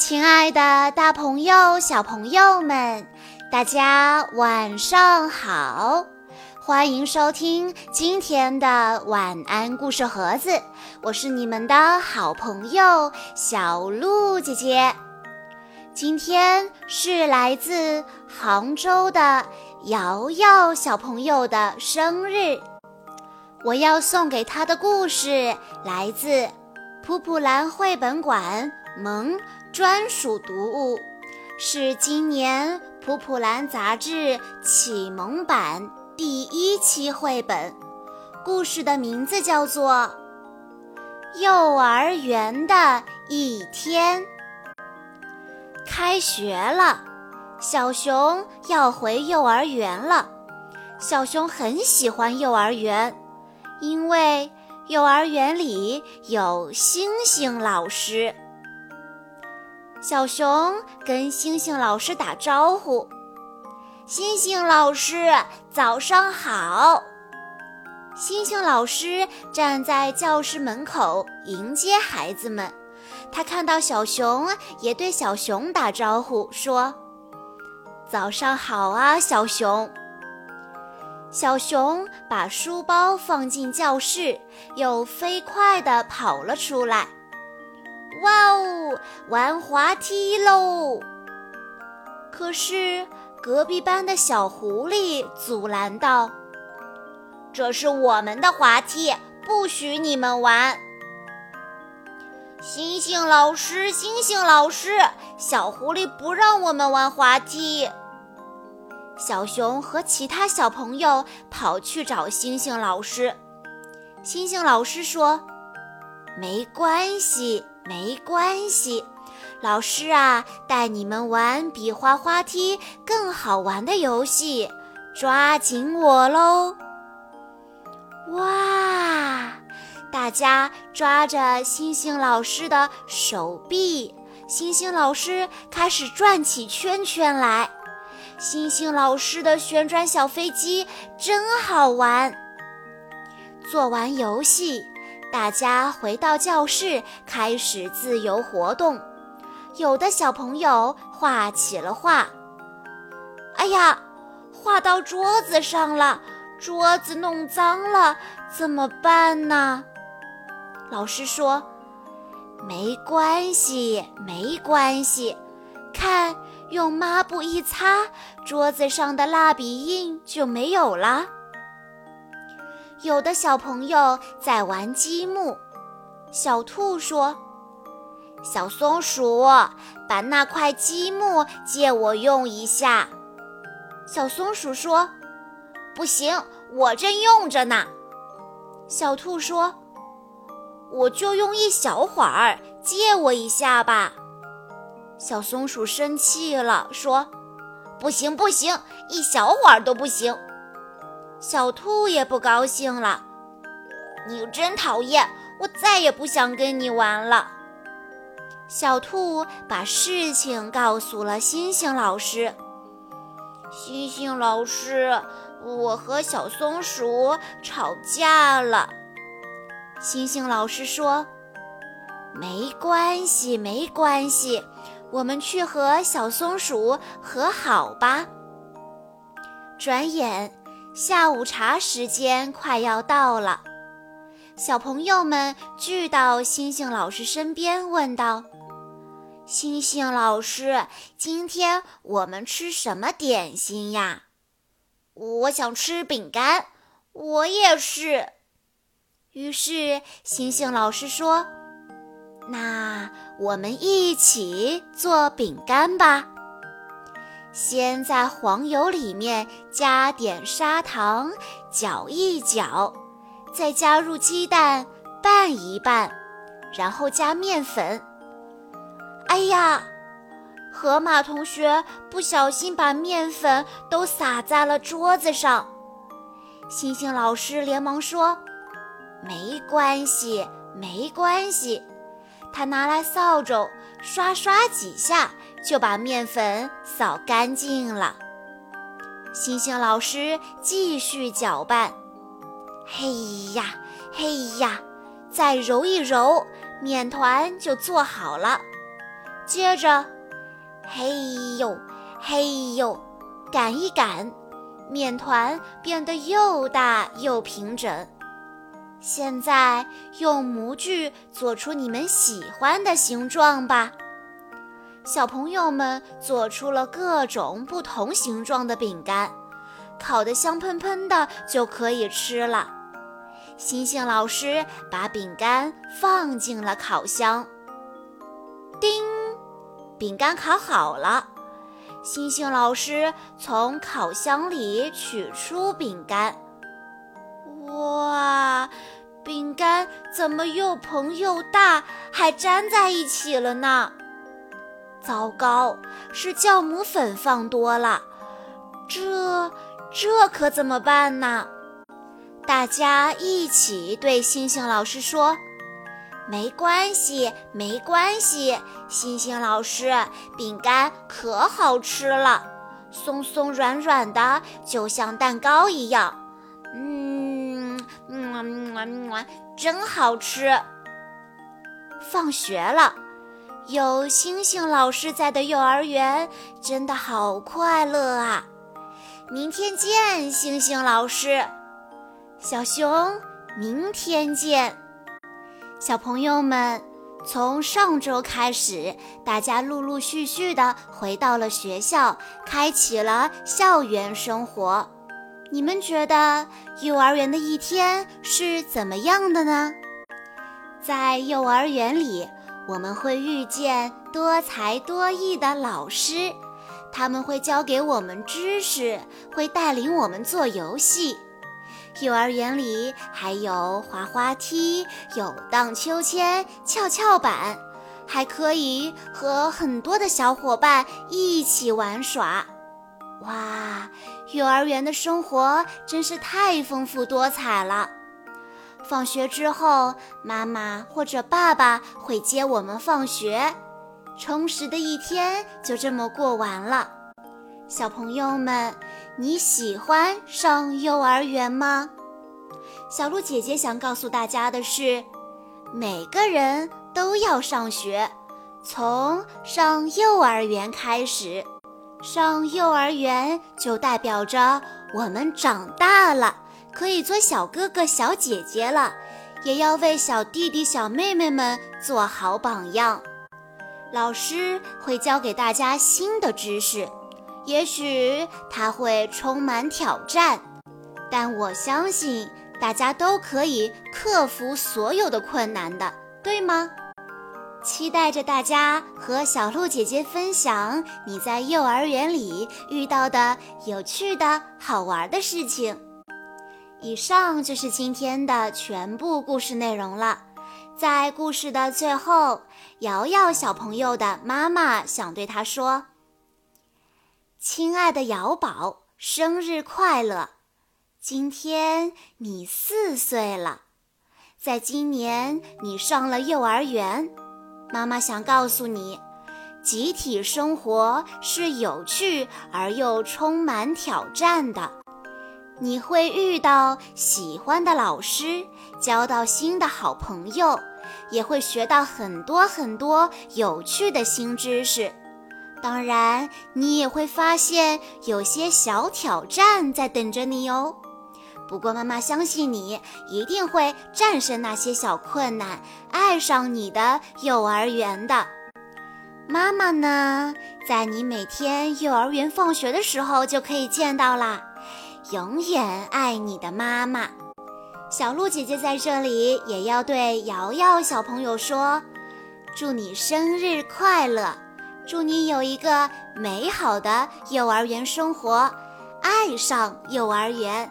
亲爱的，大朋友、小朋友们，大家晚上好！欢迎收听今天的晚安故事盒子，我是你们的好朋友小鹿姐姐。今天是来自杭州的瑶瑶小朋友的生日，我要送给她的故事来自普普兰绘本馆萌。专属读物是今年普普兰杂志启蒙版第一期绘本，故事的名字叫做《幼儿园的一天》。开学了，小熊要回幼儿园了。小熊很喜欢幼儿园，因为幼儿园里有星星老师。小熊跟星星老师打招呼：“星星老师，早上好。”星星老师站在教室门口迎接孩子们。他看到小熊，也对小熊打招呼说：“早上好啊，小熊。”小熊把书包放进教室，又飞快地跑了出来。玩滑梯喽！可是隔壁班的小狐狸阻拦道：“这是我们的滑梯，不许你们玩。”星星老师，星星老师，小狐狸不让我们玩滑梯。小熊和其他小朋友跑去找星星老师。星星老师说：“没关系。”没关系，老师啊，带你们玩比滑滑梯更好玩的游戏，抓紧我喽！哇，大家抓着星星老师的手臂，星星老师开始转起圈圈来。星星老师的旋转小飞机真好玩。做完游戏。大家回到教室，开始自由活动。有的小朋友画起了画。哎呀，画到桌子上了，桌子弄脏了，怎么办呢？老师说：“没关系，没关系，看，用抹布一擦，桌子上的蜡笔印就没有了。”有的小朋友在玩积木，小兔说：“小松鼠，把那块积木借我用一下。”小松鼠说：“不行，我正用着呢。”小兔说：“我就用一小会儿，借我一下吧。”小松鼠生气了，说：“不行，不行，一小会儿都不行。”小兔也不高兴了，你真讨厌，我再也不想跟你玩了。小兔把事情告诉了星星老师。星星老师，我和小松鼠吵架了。星星老师说：“没关系，没关系，我们去和小松鼠和好吧。”转眼。下午茶时间快要到了，小朋友们聚到星星老师身边，问道：“星星老师，今天我们吃什么点心呀？”“我想吃饼干。”“我也是。”于是星星老师说：“那我们一起做饼干吧。”先在黄油里面加点砂糖，搅一搅，再加入鸡蛋拌一拌，然后加面粉。哎呀，河马同学不小心把面粉都洒在了桌子上。星星老师连忙说：“没关系，没关系。”他拿来扫帚刷刷几下。就把面粉扫干净了。星星老师继续搅拌，嘿呀嘿呀，再揉一揉，面团就做好了。接着，嘿呦嘿呦，擀一擀，面团变得又大又平整。现在用模具做出你们喜欢的形状吧。小朋友们做出了各种不同形状的饼干，烤得香喷喷的就可以吃了。星星老师把饼干放进了烤箱，叮，饼干烤好了。星星老师从烤箱里取出饼干，哇，饼干怎么又蓬又大，还粘在一起了呢？糟糕，是酵母粉放多了，这这可怎么办呢？大家一起对星星老师说：“没关系，没关系，星星老师，饼干可好吃了，松松软软的，就像蛋糕一样。真好吃。”放学了。有星星老师在的幼儿园真的好快乐啊！明天见，星星老师。小熊，明天见。小朋友们，从上周开始，大家陆陆续续的回到了学校，开启了校园生活。你们觉得幼儿园的一天是怎么样的呢？在幼儿园里。我们会遇见多才多艺的老师，他们会教给我们知识，会带领我们做游戏。幼儿园里还有滑滑梯、有荡秋千、跷跷板，还可以和很多的小伙伴一起玩耍。哇，幼儿园的生活真是太丰富多彩了！放学之后，妈妈或者爸爸会接我们放学，充实的一天就这么过完了。小朋友们，你喜欢上幼儿园吗？小鹿姐姐想告诉大家的是，每个人都要上学，从上幼儿园开始。上幼儿园就代表着我们长大了。可以做小哥哥、小姐姐了，也要为小弟弟、小妹妹们做好榜样。老师会教给大家新的知识，也许他会充满挑战，但我相信大家都可以克服所有的困难的，对吗？期待着大家和小鹿姐姐分享你在幼儿园里遇到的有趣的好玩的事情。以上就是今天的全部故事内容了。在故事的最后，瑶瑶小朋友的妈妈想对他说：“亲爱的瑶宝，生日快乐！今天你四岁了，在今年你上了幼儿园。妈妈想告诉你，集体生活是有趣而又充满挑战的。”你会遇到喜欢的老师，交到新的好朋友，也会学到很多很多有趣的新知识。当然，你也会发现有些小挑战在等着你哦。不过，妈妈相信你一定会战胜那些小困难，爱上你的幼儿园的。妈妈呢，在你每天幼儿园放学的时候就可以见到啦。永远爱你的妈妈，小鹿姐姐在这里也要对瑶瑶小朋友说：祝你生日快乐，祝你有一个美好的幼儿园生活，爱上幼儿园。